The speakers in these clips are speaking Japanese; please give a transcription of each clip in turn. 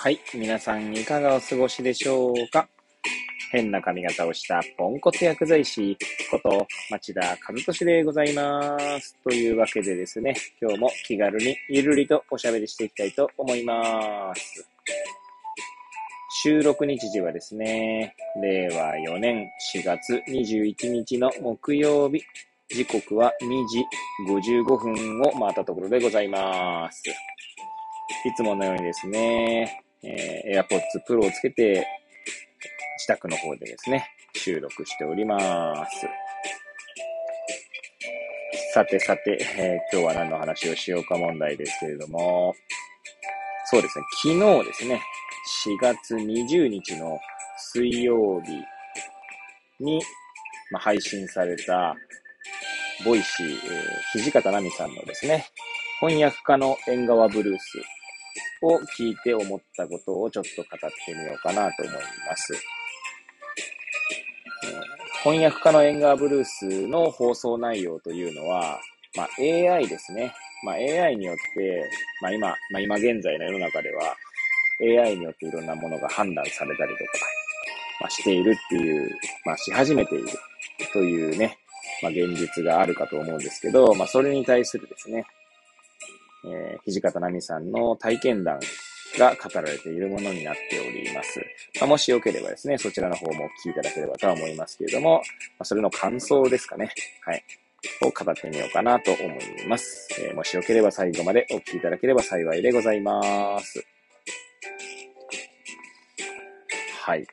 はい。皆さんいかがお過ごしでしょうか？変な髪型をしたポンコツ薬剤師こと町田和俊でございます。というわけでですね、今日も気軽にゆるりとおしゃべりしていきたいと思います。収録日時はですね、令和4年4月21日の木曜日、時刻は2時55分を回ったところでございます。いつものようにですね、えー、AirPods Pro をつけて、自宅の方でですね、収録しております。さてさて、えー、今日は何の話をしようか問題ですけれども、そうですね、昨日ですね、4月20日の水曜日に、まあ、配信された、 Voicy、えー、土方奈美さんのですね、翻訳家の縁側ブルースを聞いて思ったことをちょっと語ってみようかなと思います。翻訳家のエンガーブルースの放送内容というのは、まあ、AI ですね。まあ、AI によって、まあ、今、まあ、今現在の世の中では AI によっていろんなものが判断されたりとか、まあ、しているっていう、まあ、し始めているというね、まあ、現実があるかと思うんですけど、まあ、それに対するですね、えー、土方奈美さんの体験談が語られているものになっております。まあ、もしよければですね、そちらの方もお聞きいただければとは思いますけれども、まあ、それの感想ですかね。はい。を語ってみようかなと思います。えー、もしよければ最後までお聞きいただければ幸いでございます。はい。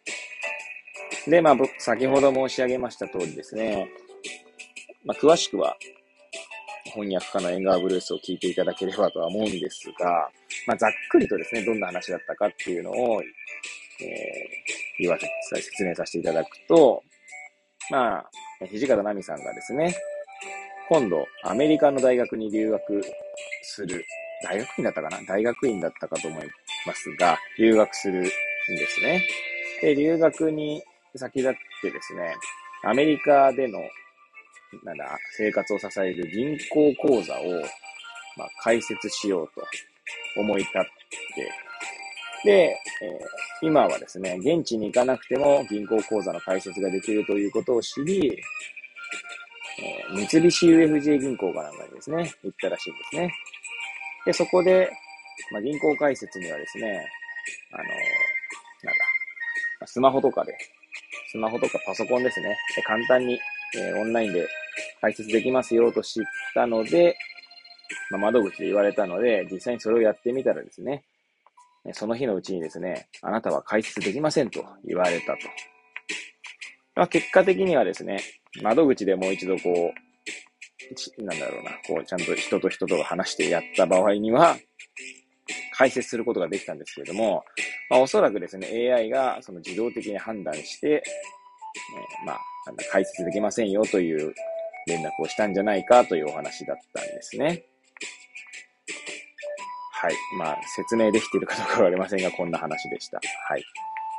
で、まあ、先ほど申し上げました通りですね、まあ、詳しくは翻訳家のエンガーブルースを聞いていただければとは思うんですが、まあ、ざっくりとですね、どんな話だったかっていうのを、えー、言わせ、説明させていただくと、まあ、土方奈美さんがですね、今度、アメリカの大学に留学する、大学院だったかな？大学院だったかと思いますが、留学するんですね。で、留学に先立ってですね、アメリカでのなんだ、生活を支える銀行口座を、まあ、開設しようと思い立って、で、えー、今はですね、現地に行かなくても銀行口座の開設ができるということを知り、えー、三菱 UFJ 銀行かなんかにですね、行ったらしいんですね。で、そこで、まあ、銀行開設にはですね、あのー、なんだ、スマホとかで、スマホとかパソコンですね、簡単にえー、オンラインで解説できますよと知ったので、まあ、窓口で言われたので、実際にそれをやってみたらですね、その日のうちにですね、あなたは解説できませんと言われたと。まあ、結果的にはですね、窓口でもう一度こう、なんだろうな、こう、ちゃんと人と人と話してやった場合には、解説することができたんですけれども、まあ、おそらくですね、AI がその自動的に判断して、えー、まあ、解説できませんよという連絡をしたんじゃないかというお話だったんですね。はい。まあ、説明できているかどうかはありませんが、こんな話でした。はい。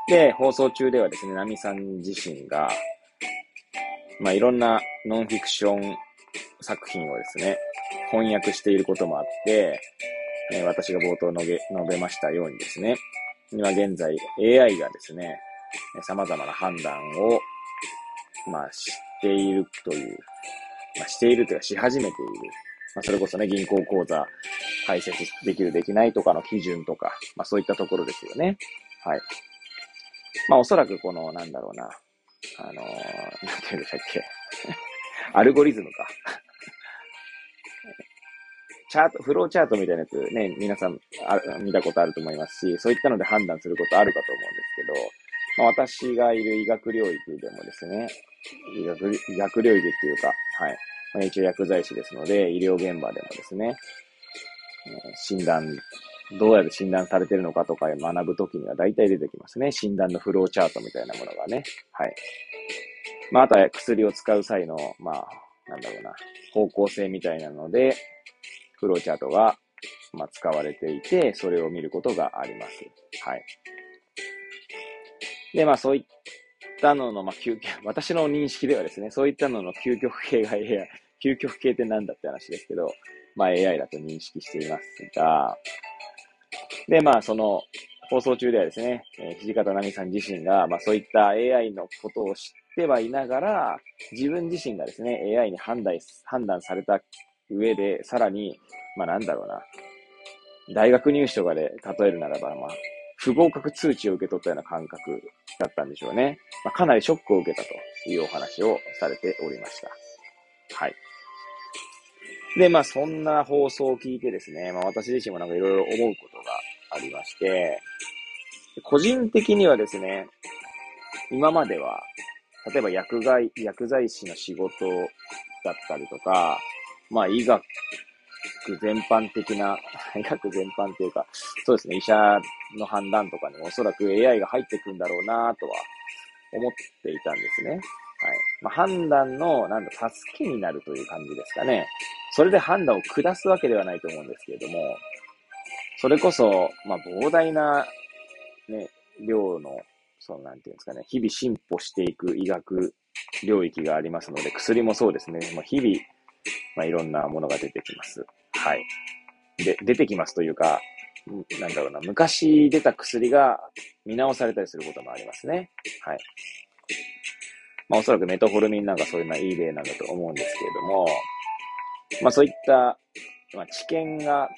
で、放送中ではですね、ナミさん自身が、まあ、いろんなノンフィクション作品をですね、翻訳していることもあって、え、私が冒頭述べ述べましたようにですね、今現在 AI がですね、様々な判断をまあ、しているという、まあ、しているというか、し始めている。まあ、それこそね、銀行口座開設できる、できないとかの基準とか、まあ、そういったところですよね。はい。まあ、おそらくこの、なんだろうな、あのー、なんて言うんでしたっけ。アルゴリズムか。チャート、フローチャートみたいなやつね、皆さんあ見たことあると思いますし、そういったので判断することあるかと思うんですけど、まあ、私がいる医学領域でもですね、医学、医学領域っていうか、はい。まあ、一応薬剤師ですので、医療現場でもですね、診断、どうやって診断されてるのかとか学ぶときには大体出てきますね。診断のフローチャートみたいなものがね。はい。まあ、あとは薬を使う際の、まあ、なんだろうな、方向性みたいなので、フローチャートが、まあ、使われていて、それを見ることがあります。はい。で、まあ、そういったのの、まあ、究極、私の認識ではですね、そういったのの究極系が、究極系って何だって話ですけど、まあ AI だと認識していますが、で、まあその、放送中ではですね、えー、土方奈美さん自身が、まあ、そういった AI のことを知ってはいながら、自分自身がですね、AI に判断、判断された上で、さらに、まあ、なんだろうな、大学入試とかで例えるならば、まあ、不合格通知を受け取ったような感覚だったんでしょうね。まあ、かなりショックを受けたというお話をされておりました。はい。で、まあ、そんな放送を聞いてですね、まあ、私自身もなんかいろいろ思うことがありまして、個人的にはですね、今までは、例えば薬剤、薬剤師の仕事だったりとか、まあ医学全般的な、医学全般っていうか、そうですね、医者の判断とかにもおそらく AI が入ってくんだろうなとは思っていたんですね。はい。まあ、判断の、なんだ、助けになるという感じですかね。それで判断を下すわけではないと思うんですけれども、それこそ、まあ、膨大な、ね、量の、その、なんていうんですかね、日々進歩していく医学領域がありますので、薬もそうですね、まあ、日々、まあ、いろんなものが出てきます。はい。で、出てきますというか、なんだろうな、昔出た薬が見直されたりすることもありますね。はい。まあ、おそらくメトホルミンなんかそういうのはいい例なんだと思うんですけれども、まあ、そういった、まあ、知見が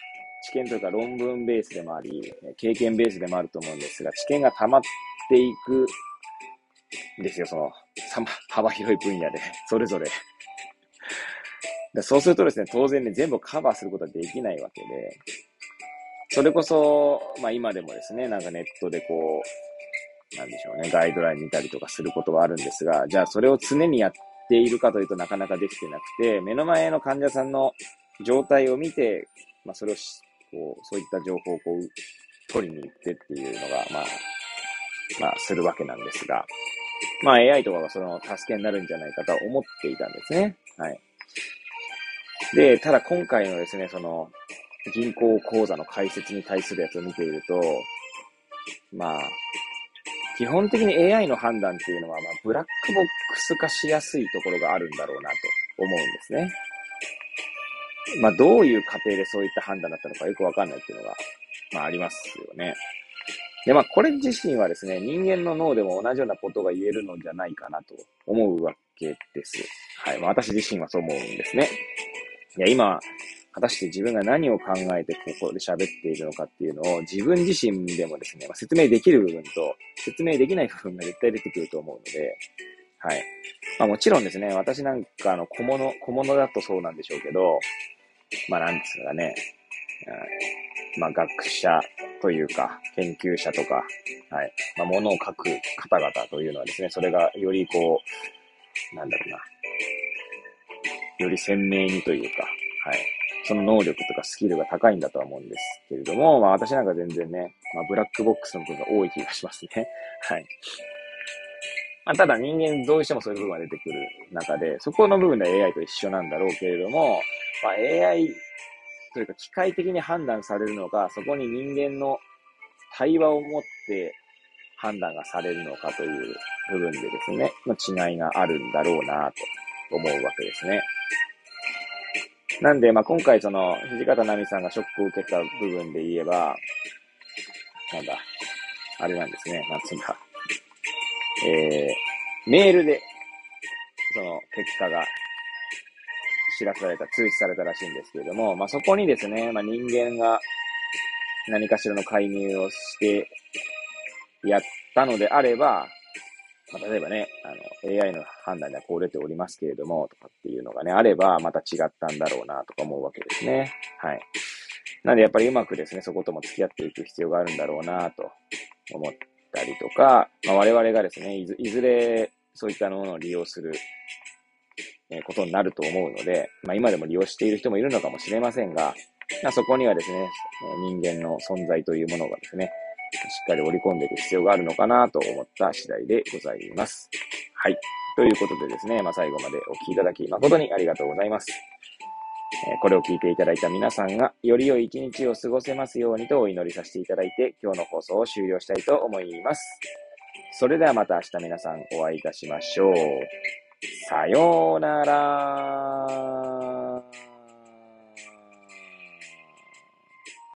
知見というか論文ベースでもあり、経験ベースでもあると思うんですが、知見が溜まっていくんですよ、その、幅広い分野で、それぞれ。そうするとですね、当然ね、全部カバーすることはできないわけで、それこそ、まあ今でもですね、なんかネットでこう、なんでしょうね、ガイドライン見たりとかすることはあるんですが、じゃあそれを常にやっているかというとなかなかできてなくて、目の前の患者さんの状態を見て、まあそれをこう、そういった情報をこう、取りに行ってっていうのが、まあ、まあ、するわけなんですが、まあ AI とかがその助けになるんじゃないかと思っていたんですね。はい。で、ただ今回のですね、その、銀行口座の開設に対するやつを見ていると、まあ、基本的に AI の判断っていうのは、まあ、ブラックボックス化しやすいところがあるんだろうなと思うんですね。まあ、どういう過程でそういった判断だったのかよくわかんないっていうのが、まあ、ありますよね。で、まあ、これ自身はですね、人間の脳でも同じようなことが言えるのじゃないかなと思うわけです。はい。まあ、私自身はそう思うんですね。いや、今、果たして自分が何を考えてここで喋っているのかっていうのを自分自身でもですね、まあ、説明できる部分と説明できない部分が絶対出てくると思うので、はい。まあもちろんですね、私なんかの小物、小物だとそうなんでしょうけど、まあなんですかね、まあ学者というか、研究者とか、はい、まあ物を書く方々というのはですね、それがよりこう、なんだろうな、より鮮明にというか、はい、その能力とかスキルが高いんだとは思うんですけれども、まあ私なんか全然ね、まあブラックボックスの部分が多い気がしますね。はい。まあ、ただ人間どうしてもそういう部分が出てくる中で、そこの部分で AI と一緒なんだろうけれども、まあ、AI というか機械的に判断されるのか、そこに人間の対話を持って判断がされるのかという部分でですね、の違いがあるんだろうなと思うわけですね。なんで、まあ、今回その、土方奈美さんがショックを受けた部分で言えば、なんだ、あれなんですね、なんつうんだ。えー、メールで、その結果が知らされた、通知されたらしいんですけれども、まあ、そこにですね、まあ、人間が何かしらの介入をしてやったのであれば、まあ、例えばね、あの、AI の判断ではこう出ておりますけれども、とかっていうのがね、あれば、また違ったんだろうな、とか思うわけですね。はい。なんで、やっぱりうまくですね、そことも付き合っていく必要があるんだろうな、と思ったりとか、まあ、我々がですねいず、いずれそういったものを利用する、えことになると思うので、まあ、今でも利用している人もいるのかもしれませんが、まあ、そこにはですね、人間の存在というものがですね、かり織り込んでいく必要があるのかなと思った次第でございます。はい。ということでですね、まあ、最後までお聞きいただき誠にありがとうございます。これを聞いていただいた皆さんが、より良い一日を過ごせますようにとお祈りさせていただいて、今日の放送を終了したいと思います。それではまた明日皆さんお会いいたしましょう。さようなら。